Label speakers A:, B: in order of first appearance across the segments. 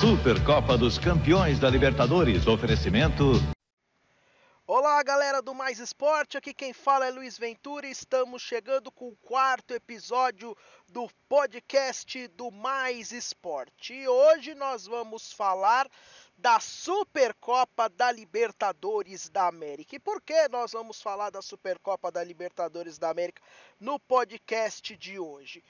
A: Supercopa dos Campeões da Libertadores. Oferecimento.
B: Olá, galera do Mais Esporte. Aqui quem fala é Luiz Ventura. Estamos chegando com o quarto episódio do podcast do Mais Esporte. E hoje nós vamos falar da Supercopa da Libertadores da América. E por que nós vamos falar da Supercopa da Libertadores da América no podcast de hoje?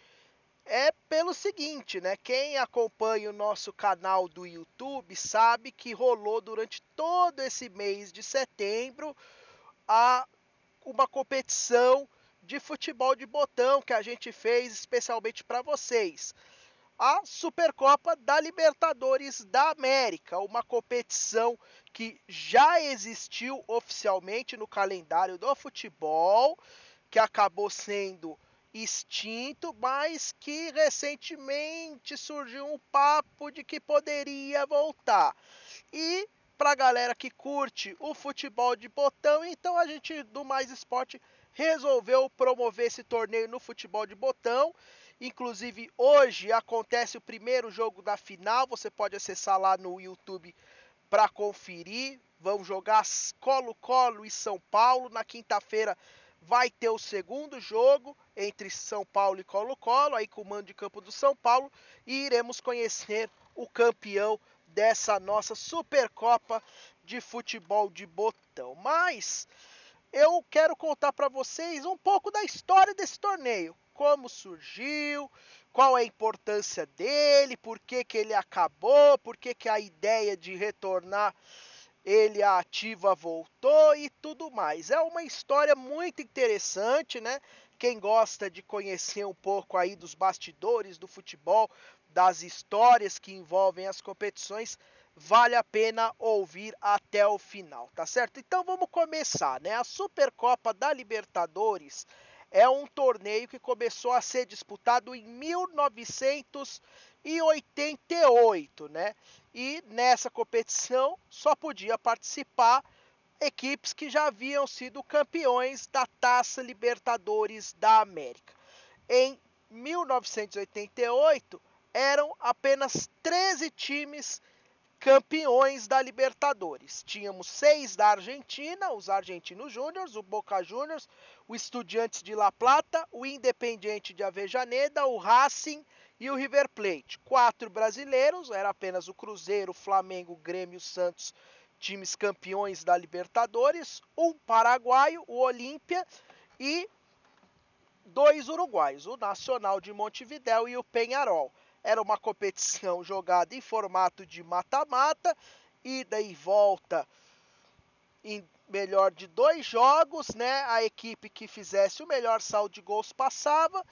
B: É pelo seguinte, né? Quem acompanha o nosso canal do YouTube sabe que rolou durante todo esse mês de setembro a uma competição de futebol de botão que a gente fez especialmente para vocês. A Supercopa da Libertadores da América, uma competição que já existiu oficialmente no calendário do futebol, que acabou sendo extinto, mas que recentemente surgiu um papo de que poderia voltar. E para a galera que curte o futebol de botão, então a gente do Mais Esporte resolveu promover esse torneio no futebol de botão. Inclusive hoje acontece o primeiro jogo da final, você pode acessar lá no YouTube para conferir. Vamos jogar Colo-Colo e São Paulo na quinta-feira vai ter o segundo jogo entre São Paulo e Colo-Colo, aí com o mando de campo do São Paulo, e iremos conhecer o campeão dessa nossa Supercopa de futebol de botão. Mas eu quero contar para vocês um pouco da história desse torneio, como surgiu, qual é a importância dele, por que, que ele acabou, por que, que a ideia de retornar ele a ativa voltou e tudo mais. É uma história muito interessante, né? Quem gosta de conhecer um pouco aí dos bastidores do futebol, das histórias que envolvem as competições, vale a pena ouvir até o final, tá certo? Então vamos começar, né? A Supercopa da Libertadores é um torneio que começou a ser disputado em 1988, né? E nessa competição só podia participar equipes que já haviam sido campeões da Taça Libertadores da América. Em 1988 eram apenas 13 times campeões da Libertadores. Tínhamos seis da Argentina, os Argentinos Júniors, o Boca Juniors, o Estudiantes de La Plata, o Independiente de Avejaneda, o Racing e o River Plate. Quatro brasileiros, era apenas o Cruzeiro, Flamengo, Grêmio, Santos, times campeões da Libertadores. Um paraguaio, o Olímpia e dois uruguaios, o Nacional de Montevidéu e o Penharol. Era uma competição jogada em formato de mata-mata, ida e volta em melhor de dois jogos, né? A equipe que fizesse o melhor saldo de gols passava.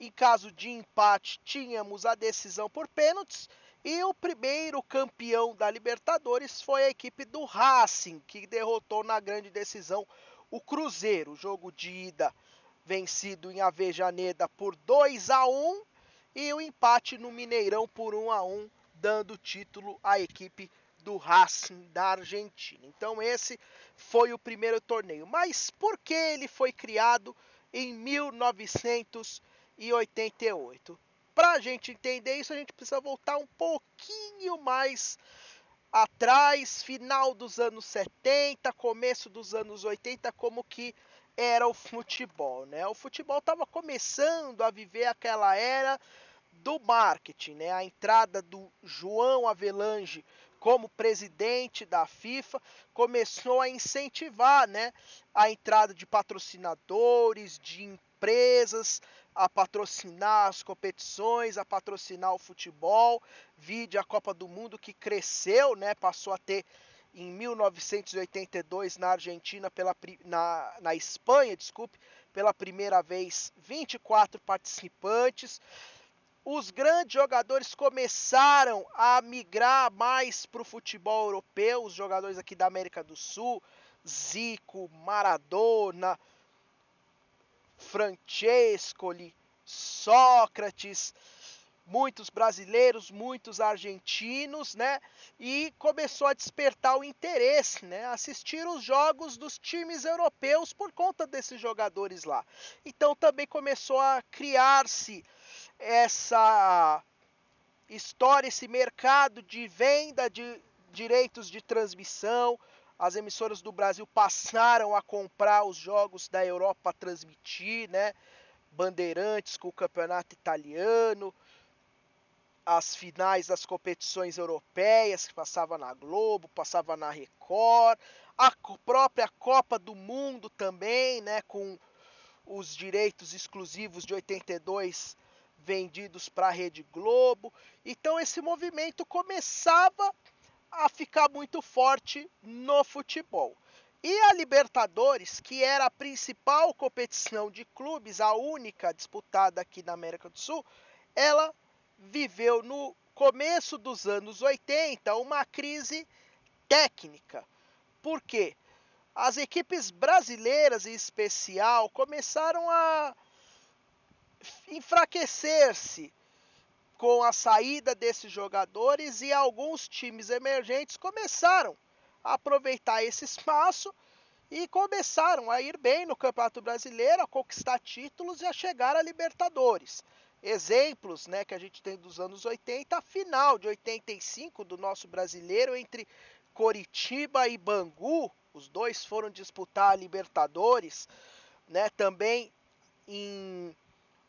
B: Em caso de empate, tínhamos a decisão por pênaltis. E o primeiro campeão da Libertadores foi a equipe do Racing, que derrotou na grande decisão o Cruzeiro. Jogo de ida vencido em Avejaneda por 2 a 1 e o empate no Mineirão por 1 a 1, dando título à equipe do Racing da Argentina. Então esse foi o primeiro torneio. Mas por que ele foi criado em 1988? Para a gente entender isso, a gente precisa voltar um pouquinho mais atrás, final dos anos 70, começo dos anos 80, como que era o futebol, né? O futebol estava começando a viver aquela era do marketing, né? A entrada do João Avelange como presidente da FIFA começou a incentivar, né, a entrada de patrocinadores, de empresas a patrocinar as competições, a patrocinar o futebol, vide a Copa do Mundo que cresceu, né, passou a ter em 1982 na Argentina pela na, na Espanha, desculpe, pela primeira vez 24 participantes. Os grandes jogadores começaram a migrar mais para o futebol europeu, os jogadores aqui da América do Sul, Zico, Maradona, Francescoli, Sócrates, muitos brasileiros, muitos argentinos, né? E começou a despertar o interesse, né? Assistir os jogos dos times europeus por conta desses jogadores lá. Então também começou a criar-se essa estoura esse mercado de venda de direitos de transmissão. As emissoras do Brasil passaram a comprar os jogos da Europa para transmitir, né? Bandeirantes com o campeonato italiano, as finais das competições europeias que passava na Globo, passava na Record, a própria Copa do Mundo também, né, com os direitos exclusivos de 82 vendidos para a Rede Globo. Então esse movimento começava a ficar muito forte no futebol. E a Libertadores, que era a principal competição de clubes, a única disputada aqui na América do Sul, ela viveu no começo dos anos 80 uma crise técnica. Por quê? As equipes brasileiras em especial começaram a enfraquecer-se com a saída desses jogadores e alguns times emergentes começaram a aproveitar esse espaço e começaram a ir bem no Campeonato Brasileiro, a conquistar títulos e a chegar a Libertadores. Exemplos né, que a gente tem dos anos 80, a final de 85 do nosso brasileiro entre Coritiba e Bangu, os dois foram disputar a Libertadores, né? Também em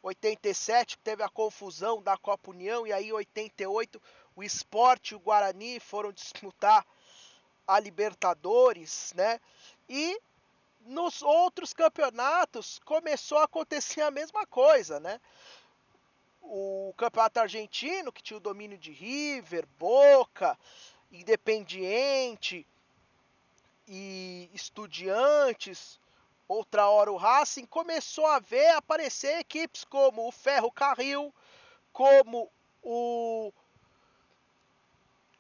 B: 87 teve a confusão da Copa União e aí em 88 o Esporte e o Guarani foram disputar a Libertadores, né? E nos outros campeonatos começou a acontecer a mesma coisa, né? O campeonato argentino, que tinha o domínio de River, Boca, Independiente e Estudiantes, outra hora o Racing, começou a ver aparecer equipes como o Ferro Carril, como o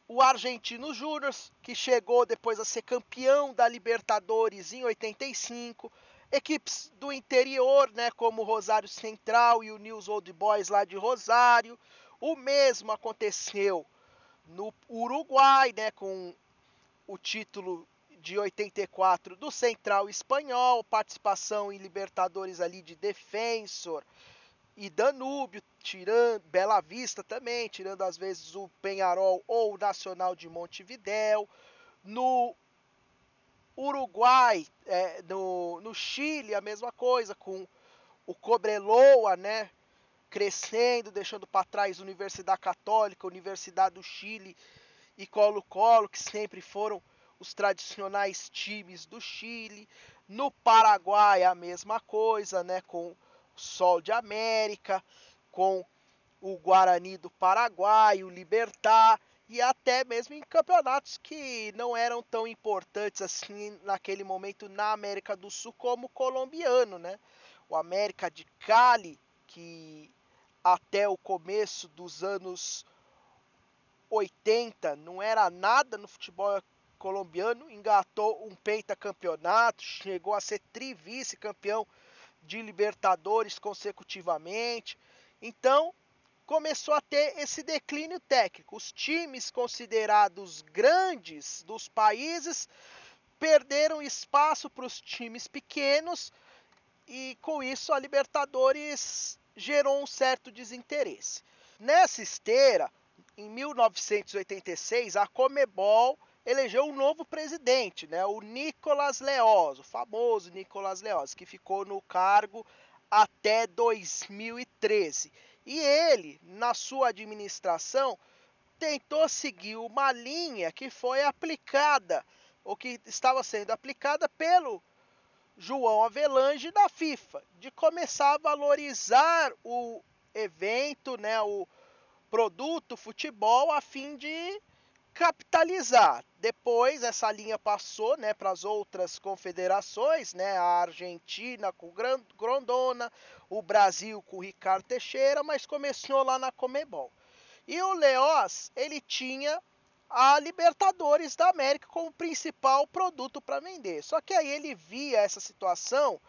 B: o Argentino Júnior, que chegou depois a ser campeão da Libertadores em 85, equipes do interior, né, como o Rosário Central e o News Old Boys lá de Rosário. O mesmo aconteceu no Uruguai, né, com o título de 84 do Central Espanhol, participação em Libertadores ali de Defensor e Danúbio, tirando Bela Vista também, tirando às vezes o Penharol ou o Nacional de Montevidéu. No Uruguai, é, no, no Chile, a mesma coisa, com o Cobreloa, né? Crescendo, deixando para trás Universidade Católica, Universidade do Chile e Colo-Colo, que sempre foram os tradicionais times do Chile. No Paraguai, a mesma coisa, né? Com Sol de América, com o Guarani do Paraguai, o Libertar e até mesmo em campeonatos que não eram tão importantes assim naquele momento na América do Sul como o colombiano, né? O América de Cali, que até o começo dos anos 80 não era nada no futebol colombiano, engatou um pentacampeonato, chegou a ser trivice campeão de Libertadores consecutivamente. Então, começou a ter esse declínio técnico. Os times considerados grandes dos países perderam espaço para os times pequenos e com isso a Libertadores gerou um certo desinteresse. Nessa esteira, em 1986, a Comebol elegeu um novo presidente, né, o Nicolas Leoz, o famoso Nicolas Leoz, que ficou no cargo até 2013. E ele, na sua administração, tentou seguir uma linha que foi aplicada, ou que estava sendo aplicada pelo João Avelange da FIFA, de começar a valorizar o evento, né, o produto futebol a fim de capitalizar. Depois essa linha passou, né, para as outras confederações, né, a Argentina com Grondona, o Brasil com Ricardo Teixeira, mas começou lá na Comebol. E o Leoz, ele tinha a Libertadores da América como principal produto para vender. Só que aí ele via essa situação,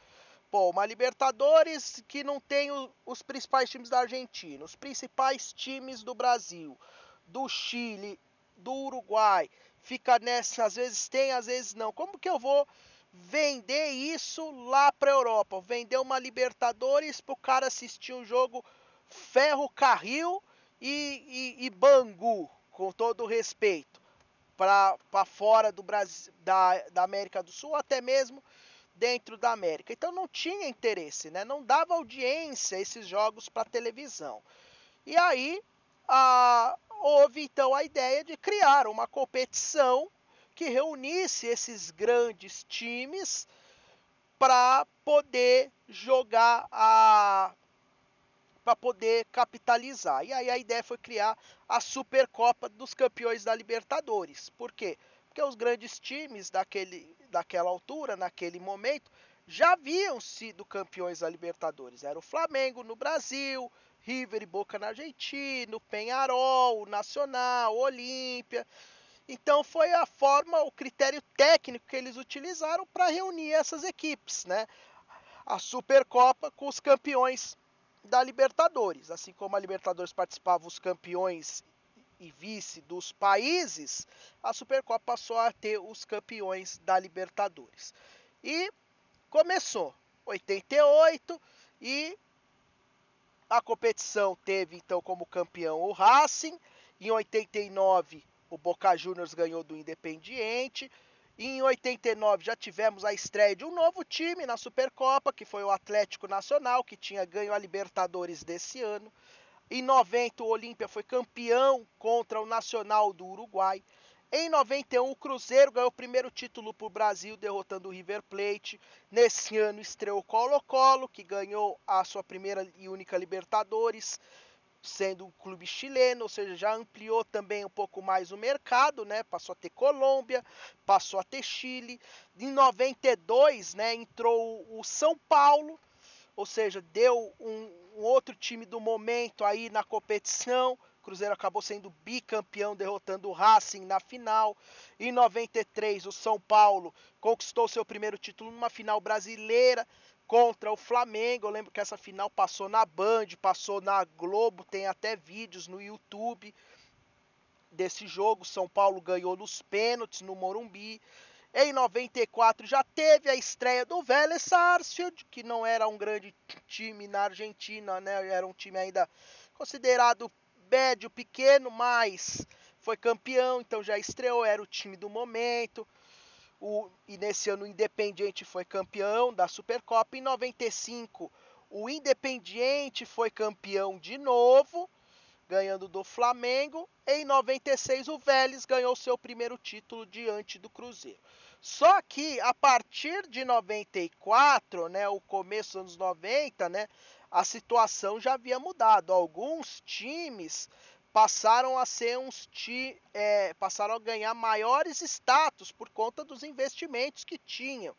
B: pô, uma Libertadores que não tem o, os principais times da Argentina, os principais times do Brasil, do Chile do Uruguai. Fica nessa, às vezes tem, às vezes não. Como que eu vou vender isso lá para Europa? Vender uma Libertadores para o cara assistir um jogo ferro carril e, e, e Bangu, com todo respeito, para fora do Brasil, da, da América do Sul, até mesmo dentro da América. Então não tinha interesse, né? não dava audiência esses jogos para televisão. E aí a, houve então a ideia de criar uma competição que reunisse esses grandes times para poder jogar a para poder capitalizar. E aí a ideia foi criar a Supercopa dos Campeões da Libertadores. Por quê? Porque os grandes times daquele, daquela altura, naquele momento, já haviam sido campeões da Libertadores. Era o Flamengo no Brasil, River e Boca na Argentina, o Penharol, o Nacional, o Olímpia. Então foi a forma, o critério técnico que eles utilizaram para reunir essas equipes, né? A Supercopa com os campeões da Libertadores, assim como a Libertadores participava os campeões e vice dos países, a Supercopa passou a ter os campeões da Libertadores. E começou 88 e a competição teve então como campeão o Racing, em 89 o Boca Juniors ganhou do Independiente. Em 89 já tivemos a estreia de um novo time na Supercopa, que foi o Atlético Nacional, que tinha ganho a Libertadores desse ano. Em 90 o Olímpia foi campeão contra o Nacional do Uruguai. Em 91, o Cruzeiro ganhou o primeiro título para o Brasil, derrotando o River Plate. Nesse ano estreou o Colo-Colo, que ganhou a sua primeira e única Libertadores, sendo um clube chileno, ou seja, já ampliou também um pouco mais o mercado, né? Passou a ter Colômbia, passou a ter Chile. Em 92, né, entrou o São Paulo, ou seja, deu um, um outro time do momento aí na competição Cruzeiro acabou sendo bicampeão, derrotando o Racing na final. Em 93, o São Paulo conquistou seu primeiro título numa final brasileira contra o Flamengo. Eu lembro que essa final passou na Band, passou na Globo, tem até vídeos no YouTube desse jogo. São Paulo ganhou nos pênaltis no Morumbi. Em 94 já teve a estreia do Vélez Sarsfield, que não era um grande time na Argentina, né? Era um time ainda considerado médio, pequeno, mas foi campeão, então já estreou, era o time do momento. O, e nesse ano o Independiente foi campeão da Supercopa. Em 95, o Independiente foi campeão de novo, ganhando do Flamengo. Em 96, o Vélez ganhou seu primeiro título diante do Cruzeiro. Só que a partir de 94, né, o começo dos anos 90, né, a situação já havia mudado. Alguns times passaram a ser uns ti, é, passaram a ganhar maiores status por conta dos investimentos que tinham.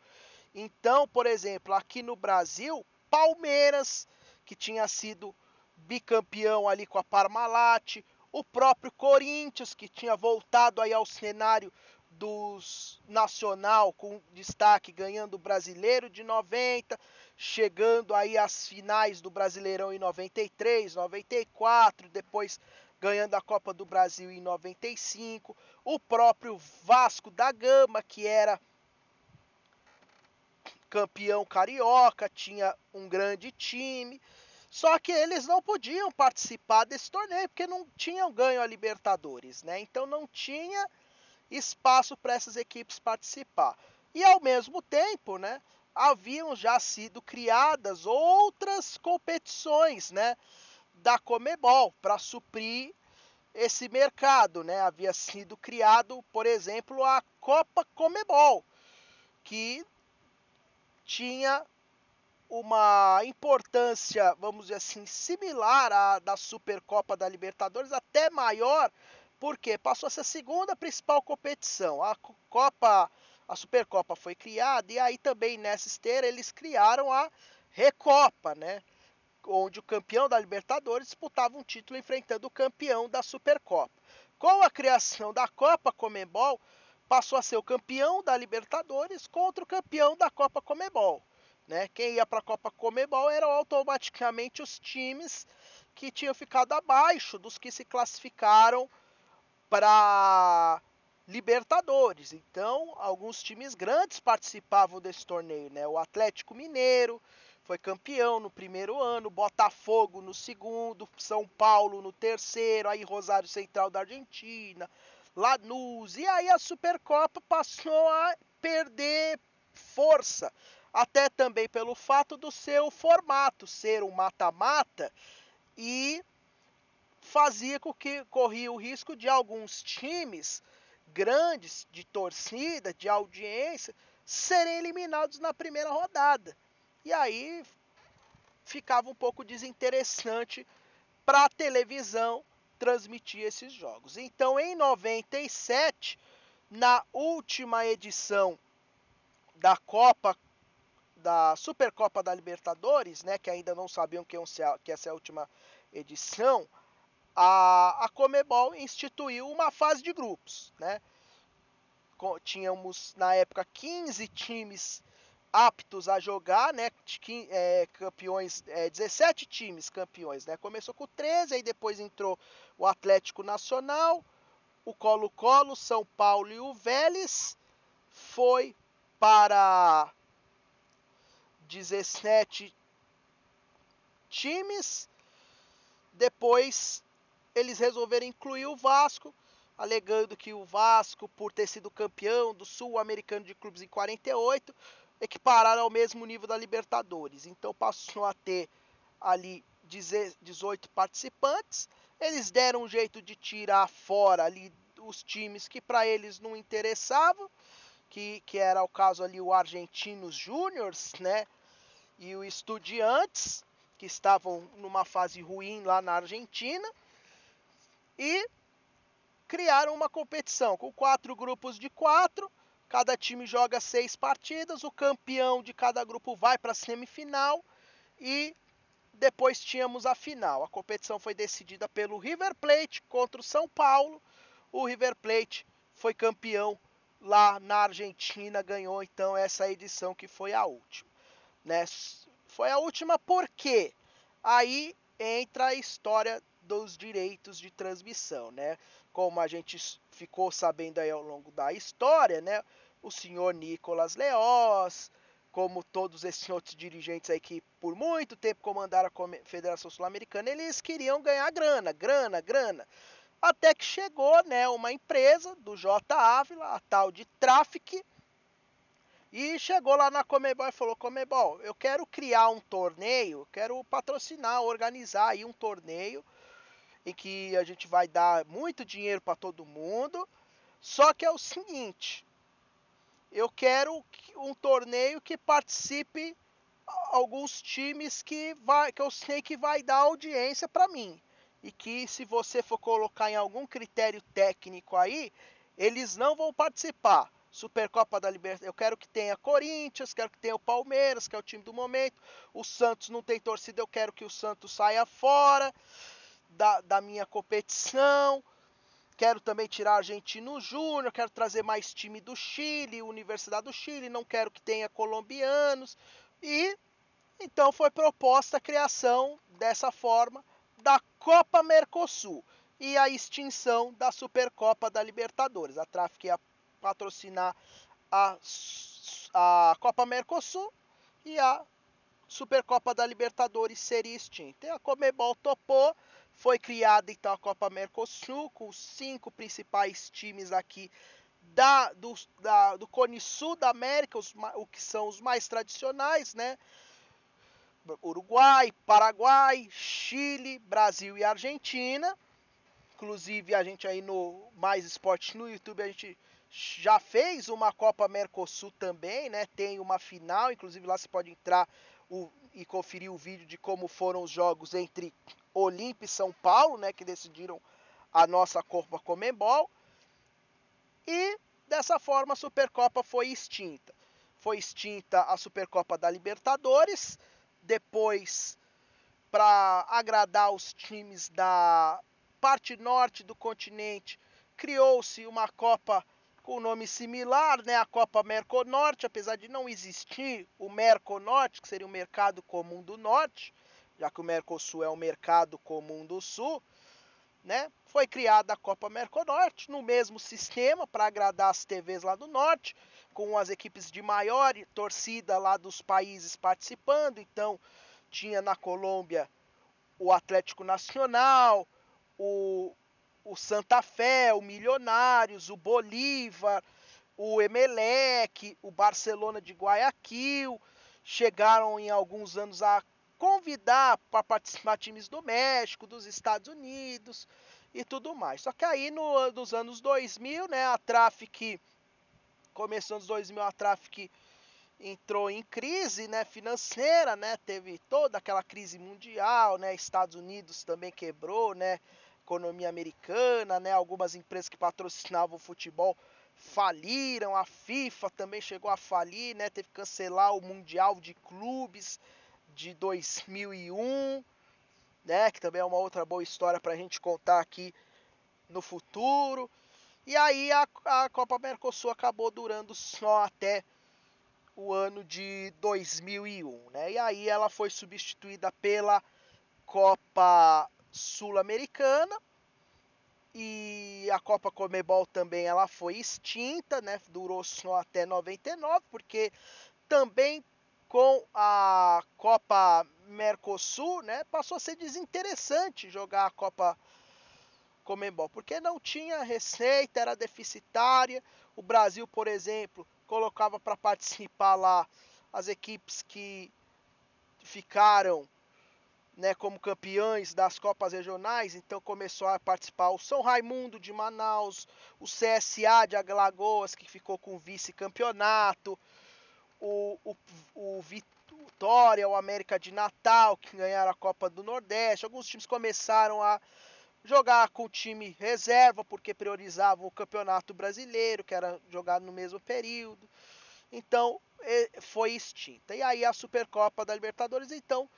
B: Então, por exemplo, aqui no Brasil, Palmeiras, que tinha sido bicampeão ali com a Parmalat, o próprio Corinthians, que tinha voltado aí ao cenário dos nacional com destaque ganhando o brasileiro de 90, chegando aí às finais do Brasileirão em 93, 94, depois ganhando a Copa do Brasil em 95, o próprio Vasco da Gama, que era campeão carioca, tinha um grande time, só que eles não podiam participar desse torneio porque não tinham ganho a Libertadores, né? Então não tinha espaço para essas equipes participar. E ao mesmo tempo, né, haviam já sido criadas outras competições, né, da Comebol para suprir esse mercado, né? Havia sido criado, por exemplo, a Copa Comebol, que tinha uma importância, vamos dizer assim, similar à da Supercopa da Libertadores, até maior, porque passou a ser a segunda principal competição. A Copa, a Supercopa foi criada e aí também nessa esteira eles criaram a Recopa, né? Onde o campeão da Libertadores disputava um título enfrentando o campeão da Supercopa. Com a criação da Copa Comebol, passou a ser o campeão da Libertadores contra o campeão da Copa Comebol. Né? Quem ia para a Copa Comebol eram automaticamente os times que tinham ficado abaixo dos que se classificaram para Libertadores. Então, alguns times grandes participavam desse torneio, né? O Atlético Mineiro foi campeão no primeiro ano, Botafogo no segundo, São Paulo no terceiro, aí Rosário Central da Argentina, Lanús, e aí a Supercopa passou a perder força, até também pelo fato do seu formato ser um mata-mata e fazia com que corria o risco de alguns times grandes de torcida, de audiência, serem eliminados na primeira rodada. E aí ficava um pouco desinteressante para a televisão transmitir esses jogos. Então, em 97, na última edição da Copa da Supercopa da Libertadores, né, que ainda não sabiam que, essa é a última edição, a, a Comebol instituiu uma fase de grupos, né? Tínhamos na época 15 times aptos a jogar, né? É, campeões, é, 17 times campeões, né? Começou com 13, aí depois entrou o Atlético Nacional, o Colo-Colo, São Paulo e o Vélez. Foi para 17 times. Depois eles resolveram incluir o Vasco, alegando que o Vasco, por ter sido campeão do Sul-Americano de Clubes em 48, equipararam ao mesmo nível da Libertadores. Então passou a ter ali 18 participantes. Eles deram um jeito de tirar fora ali os times que para eles não interessavam, que, que era o caso ali o Argentinos Júniors, né? E o Estudiantes, que estavam numa fase ruim lá na Argentina e criaram uma competição com quatro grupos de quatro. Cada time joga seis partidas, o campeão de cada grupo vai para a semifinal e depois tínhamos a final. A competição foi decidida pelo River Plate contra o São Paulo. O River Plate foi campeão lá na Argentina, ganhou então essa edição que foi a última. Né? Foi a última porque aí entra a história dos direitos de transmissão, né? Como a gente ficou sabendo aí ao longo da história, né? O senhor Nicolas Leoz, como todos esses outros dirigentes aí que por muito tempo comandaram a Federação Sul-Americana, eles queriam ganhar grana, grana, grana. Até que chegou, né, uma empresa do J Ávila, a tal de Traffic, e chegou lá na Comebol e falou: Comebol, eu quero criar um torneio, quero patrocinar, organizar aí um torneio em que a gente vai dar muito dinheiro para todo mundo. Só que é o seguinte, eu quero um torneio que participe alguns times que vai que eu sei que vai dar audiência para mim e que se você for colocar em algum critério técnico aí, eles não vão participar. Supercopa da Libertadores, eu quero que tenha Corinthians, quero que tenha o Palmeiras, que é o time do momento. O Santos não tem torcida, eu quero que o Santos saia fora da, da minha competição. Quero também tirar Argentino Júnior, quero trazer mais time do Chile, Universidade do Chile, não quero que tenha colombianos. E então foi proposta a criação dessa forma da Copa Mercosul e a extinção da Supercopa da Libertadores. A Traffic ia patrocinar a, a Copa Mercosul e a Supercopa da Libertadores seria extinta. E a Comebol topou foi criada então a Copa Mercosul com os cinco principais times aqui da, do, da, do Cone Sul da América, os, o que são os mais tradicionais, né? Uruguai, Paraguai, Chile, Brasil e Argentina. Inclusive a gente aí no Mais Esporte no YouTube a gente já fez uma Copa Mercosul também, né? Tem uma final, inclusive lá você pode entrar o, e conferir o vídeo de como foram os jogos entre Olímpia e São Paulo, né, que decidiram a nossa Copa Comembol. E dessa forma a Supercopa foi extinta. Foi extinta a Supercopa da Libertadores, depois para agradar os times da parte norte do continente, criou-se uma Copa com nome similar, né, a Copa Merconorte, apesar de não existir o Merconorte, que seria o mercado comum do norte, já que o Mercosul é o mercado comum do Sul, né? Foi criada a Copa Merconorte no mesmo sistema para agradar as TVs lá do norte, com as equipes de maior torcida lá dos países participando. Então, tinha na Colômbia o Atlético Nacional, o, o Santa Fé, o Milionários, o Bolívar, o Emelec, o Barcelona de Guayaquil. Chegaram em alguns anos a convidar para participar times do México, dos Estados Unidos e tudo mais. Só que aí no, nos anos 2000, né, a Traffic começou nos 2000 a Traffic entrou em crise, né, financeira, né, teve toda aquela crise mundial, né, Estados Unidos também quebrou, né, economia americana, né, algumas empresas que patrocinavam o futebol faliram, a FIFA também chegou a falir, né, teve que cancelar o mundial de clubes de 2001, né? Que também é uma outra boa história para a gente contar aqui no futuro. E aí a, a Copa Mercosul acabou durando só até o ano de 2001, né? E aí ela foi substituída pela Copa Sul-Americana e a Copa Comebol também ela foi extinta, né? Durou só até 99, porque também com a Copa Mercosul, né, passou a ser desinteressante jogar a Copa Comembol, porque não tinha receita, era deficitária. O Brasil, por exemplo, colocava para participar lá as equipes que ficaram né, como campeões das Copas Regionais, então começou a participar o São Raimundo de Manaus, o CSA de Alagoas, que ficou com vice-campeonato, o, o, o Vitória, o América de Natal, que ganharam a Copa do Nordeste. Alguns times começaram a jogar com o time reserva, porque priorizavam o Campeonato Brasileiro, que era jogado no mesmo período. Então, foi extinta. E aí a Supercopa da Libertadores, então,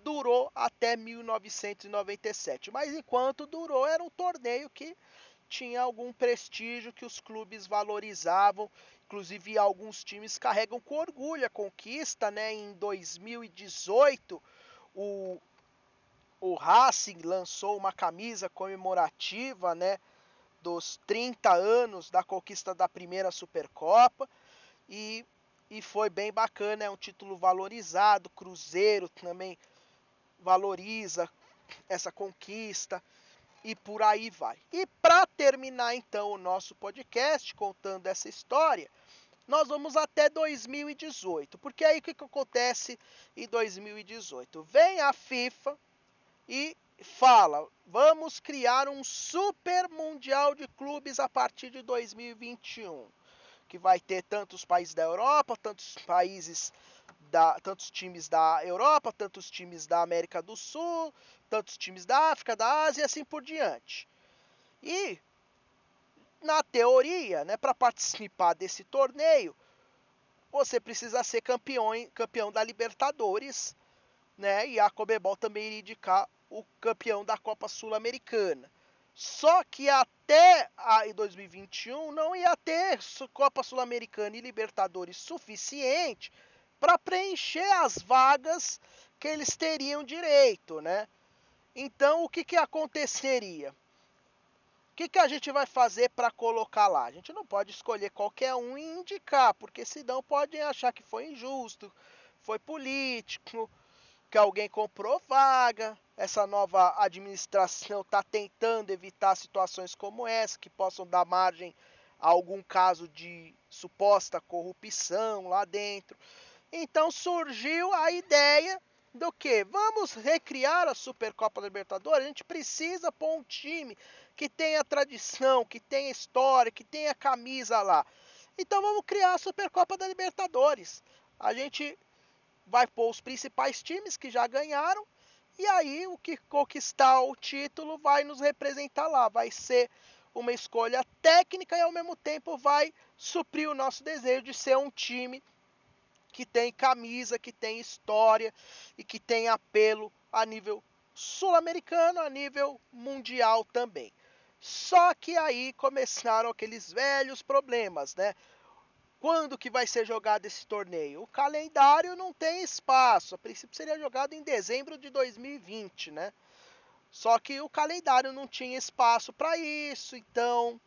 B: durou até 1997. Mas enquanto durou, era um torneio que tinha algum prestígio que os clubes valorizavam Inclusive, alguns times carregam com orgulho a conquista, né? Em 2018, o, o Racing lançou uma camisa comemorativa, né? Dos 30 anos da conquista da primeira Supercopa. E, e foi bem bacana, é um título valorizado. Cruzeiro também valoriza essa conquista e por aí vai. E para terminar então o nosso podcast contando essa história, nós vamos até 2018. Porque aí o que, que acontece em 2018? Vem a FIFA e fala: vamos criar um super mundial de clubes a partir de 2021. Que vai ter tantos países da Europa, tantos países da, tantos times da Europa, tantos times da América do Sul, tantos times da África, da Ásia e assim por diante. E na teoria, né, para participar desse torneio, você precisa ser campeão, campeão da Libertadores, né? E a Comebol também iria indicar o campeão da Copa Sul-Americana. Só que até a, em 2021 não ia ter Copa Sul-Americana e Libertadores suficiente para preencher as vagas que eles teriam direito, né? Então o que, que aconteceria? que, que a gente vai fazer para colocar lá? A gente não pode escolher qualquer um e indicar, porque senão podem achar que foi injusto, foi político, que alguém comprou vaga. Essa nova administração está tentando evitar situações como essa, que possam dar margem a algum caso de suposta corrupção lá dentro. Então surgiu a ideia do que? Vamos recriar a Supercopa Libertadores? A gente precisa pôr um time que tenha tradição, que tenha história, que tenha camisa lá. Então vamos criar a Supercopa da Libertadores. A gente vai pôr os principais times que já ganharam e aí o que conquistar o título vai nos representar lá, vai ser uma escolha técnica e ao mesmo tempo vai suprir o nosso desejo de ser um time que tem camisa, que tem história e que tem apelo a nível sul-americano, a nível mundial também. Só que aí começaram aqueles velhos problemas, né? Quando que vai ser jogado esse torneio? O calendário não tem espaço. A princípio seria jogado em dezembro de 2020, né? Só que o calendário não tinha espaço para isso, então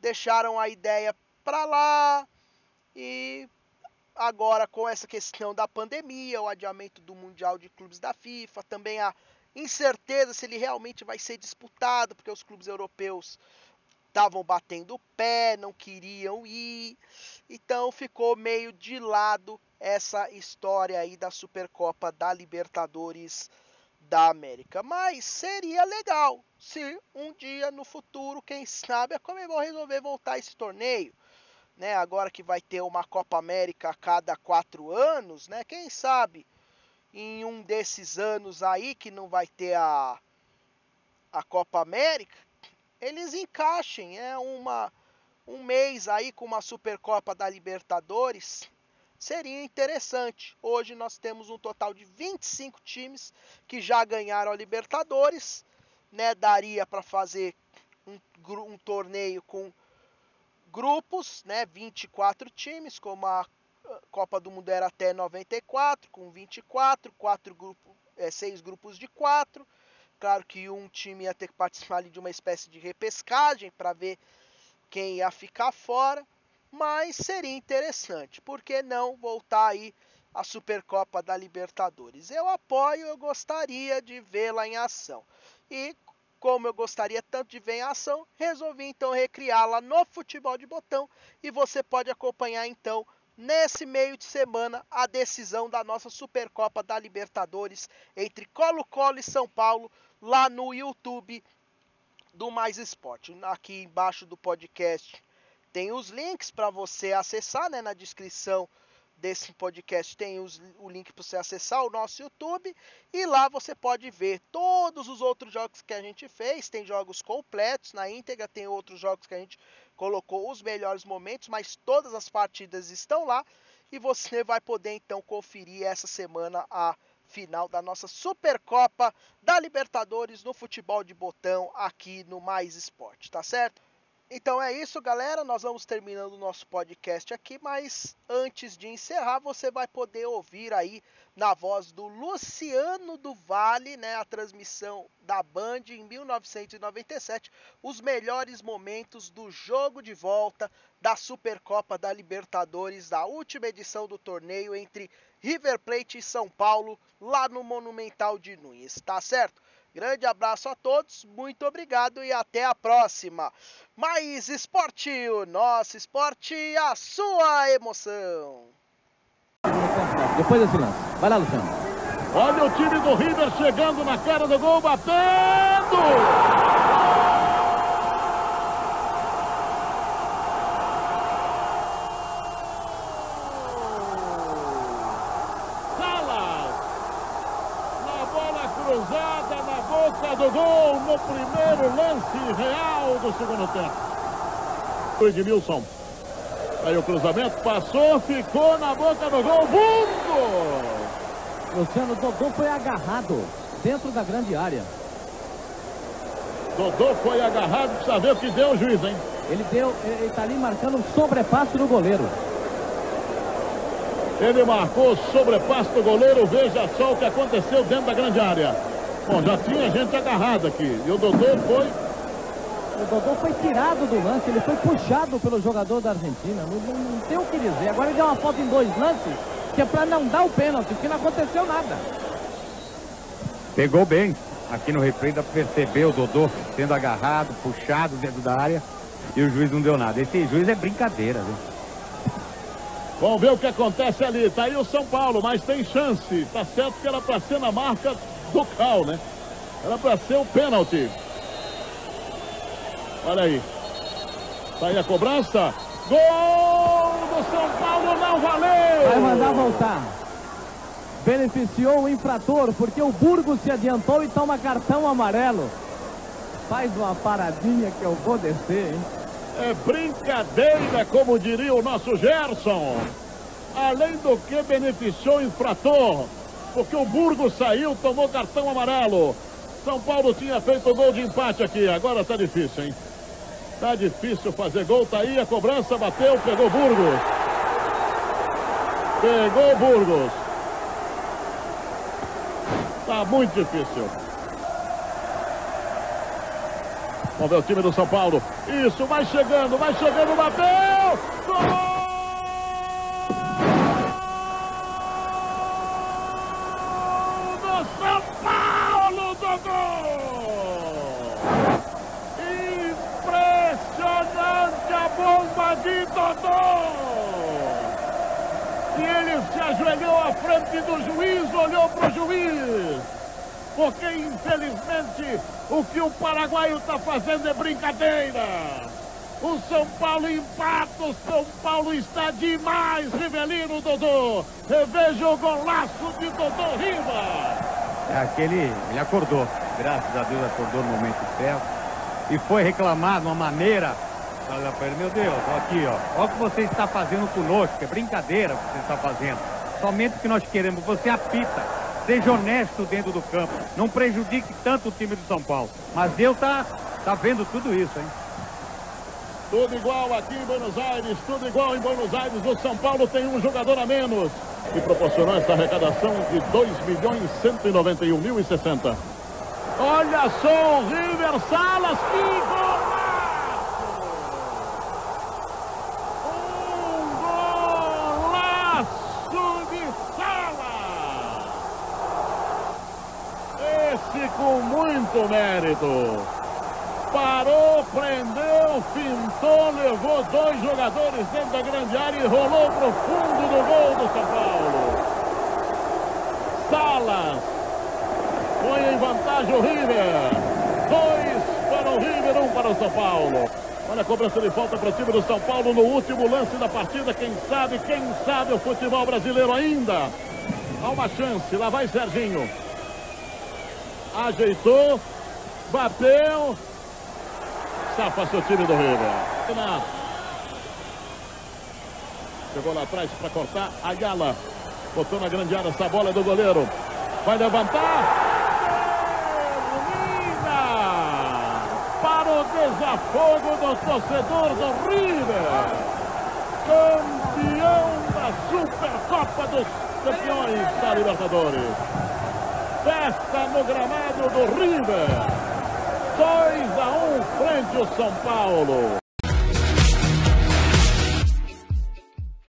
B: deixaram a ideia para lá e agora com essa questão da pandemia, o adiamento do Mundial de Clubes da FIFA, também a incerteza se ele realmente vai ser disputado, porque os clubes europeus estavam batendo o pé, não queriam ir. Então ficou meio de lado essa história aí da Supercopa da Libertadores da América. Mas seria legal se um dia no futuro, quem sabe, a Comebol resolver voltar esse torneio. Né, agora que vai ter uma Copa América a cada quatro anos, né? Quem sabe em um desses anos aí que não vai ter a, a Copa América, eles encaixem é uma um mês aí com uma Supercopa da Libertadores seria interessante. Hoje nós temos um total de 25 times que já ganharam a Libertadores, né? Daria para fazer um, um, torneio com grupos, né? 24 times, como a Copa do Mundo era até 94, com 24, quatro grupos, é, seis grupos de quatro. Claro que um time ia ter que participar de uma espécie de repescagem para ver quem ia ficar fora, mas seria interessante. Por que não voltar aí a Supercopa da Libertadores? Eu apoio, eu gostaria de vê-la em ação. E como eu gostaria tanto de ver em ação, resolvi então recriá-la no futebol de botão e você pode acompanhar então nesse meio de semana a decisão da nossa Supercopa da Libertadores entre Colo-Colo e São Paulo lá no YouTube do Mais Esporte. Aqui embaixo do podcast tem os links para você acessar, né, na descrição desse podcast tem os, o link para você acessar o nosso YouTube e lá você pode ver todos os outros jogos que a gente fez. Tem jogos completos na íntegra, tem outros jogos que a gente colocou os melhores momentos, mas todas as partidas estão lá e você vai poder então conferir essa semana a final da nossa Supercopa da Libertadores no futebol de botão aqui no Mais Esporte, tá certo? Então é isso, galera. Nós vamos terminando o nosso podcast aqui, mas antes de encerrar, você vai poder ouvir aí na voz do Luciano do Vale, né, a transmissão da Band em 1997, os melhores momentos do jogo de volta da Supercopa da Libertadores, da última edição do torneio entre River Plate e São Paulo, lá no Monumental de Nunes, tá certo? Grande abraço a todos, muito obrigado e até a próxima. Mais esporte, o nosso esporte, a sua emoção.
C: Depois desse lance. Vai lá, Luciano.
D: Olha o time do River chegando na cara do gol, batendo! Primeiro lance real do segundo tempo. Foi Edmilson. Aí o cruzamento passou, ficou na boca do gol. Bungo!
C: Luciano Dodô foi agarrado dentro da grande área.
D: Dodô foi agarrado, precisa ver o que deu o juiz, hein?
C: Ele deu, ele tá ali marcando um sobrepasso do goleiro.
D: Ele marcou o sobrepasso do goleiro, veja só o que aconteceu dentro da grande área. Bom, já tinha gente agarrada aqui. E o Dodô foi.
C: O Dodô foi tirado do lance, ele foi puxado pelo jogador da Argentina. Não, não, não tem o que dizer. Agora ele deu uma foto em dois lances, que é para não dar o pênalti, porque não aconteceu nada.
E: Pegou bem. Aqui no replay dá pra perceber o Dodô sendo agarrado, puxado dentro da área. E o juiz não deu nada. Esse juiz é brincadeira, viu?
D: Vamos ver o que acontece ali. Tá aí o São Paulo, mas tem chance. Tá certo que era para ser na marca local, né? Era para ser o pênalti. Olha aí. Tá aí a cobrança. Gol do São Paulo, não valeu!
C: Vai mandar voltar. Beneficiou o infrator, porque o Burgos se adiantou e toma cartão amarelo. Faz uma paradinha que eu vou descer, hein?
D: É brincadeira, como diria o nosso Gerson. Além do que beneficiou o infrator porque o Burgo saiu, tomou cartão amarelo. São Paulo tinha feito gol de empate aqui, agora tá difícil, hein? Tá difícil fazer gol, tá aí a cobrança, bateu, pegou Burgos. Pegou Burgos. Tá muito difícil. Vamos ver o time do São Paulo. Isso, vai chegando, vai chegando, bateu! Gol! do São Paulo, Dodô! Impressionante a bomba de Dodô! E ele se ajoelhou à frente do juiz, olhou para o juiz. Porque, infelizmente, o que o paraguaio está fazendo é brincadeira. O São Paulo empata, o São Paulo está demais, Rivelino, Dodô. Reveja o golaço de Dodô Riva.
E: É aquele, ele acordou, graças a Deus acordou no momento certo. E foi reclamar de uma maneira Olha para ele, meu Deus, ó aqui, ó. Olha o que você está fazendo conosco, é brincadeira o que você está fazendo. Somente o que nós queremos, você apita. Seja honesto dentro do campo. Não prejudique tanto o time do São Paulo. Mas Deus tá, tá vendo tudo isso, hein?
D: Tudo igual aqui em Buenos Aires, tudo igual em Buenos Aires. O São Paulo tem um jogador a menos. E proporcionou essa arrecadação de 2 milhões 191 mil e 60. Olha só o River Salas, que golaço! Um golaço de Salas! Esse com muito mérito. Parou, prendeu, fintou, levou dois jogadores dentro da grande área e rolou para o fundo do gol do São Paulo. Salas põe em vantagem o River. Dois para o River, um para o São Paulo. Olha a cobrança de falta para o time do São Paulo no último lance da partida. Quem sabe, quem sabe o futebol brasileiro ainda. Há uma chance, lá vai Serginho. Ajeitou, bateu. Safa seu time do River. Chegou lá atrás para cortar. Ayala botou na grande área essa bola do goleiro. Vai levantar. para o desafogo do torcedor do River. Campeão da Supercopa dos Campeões da Libertadores. Festa no gramado do River. 2 a 1 frente ao São Paulo.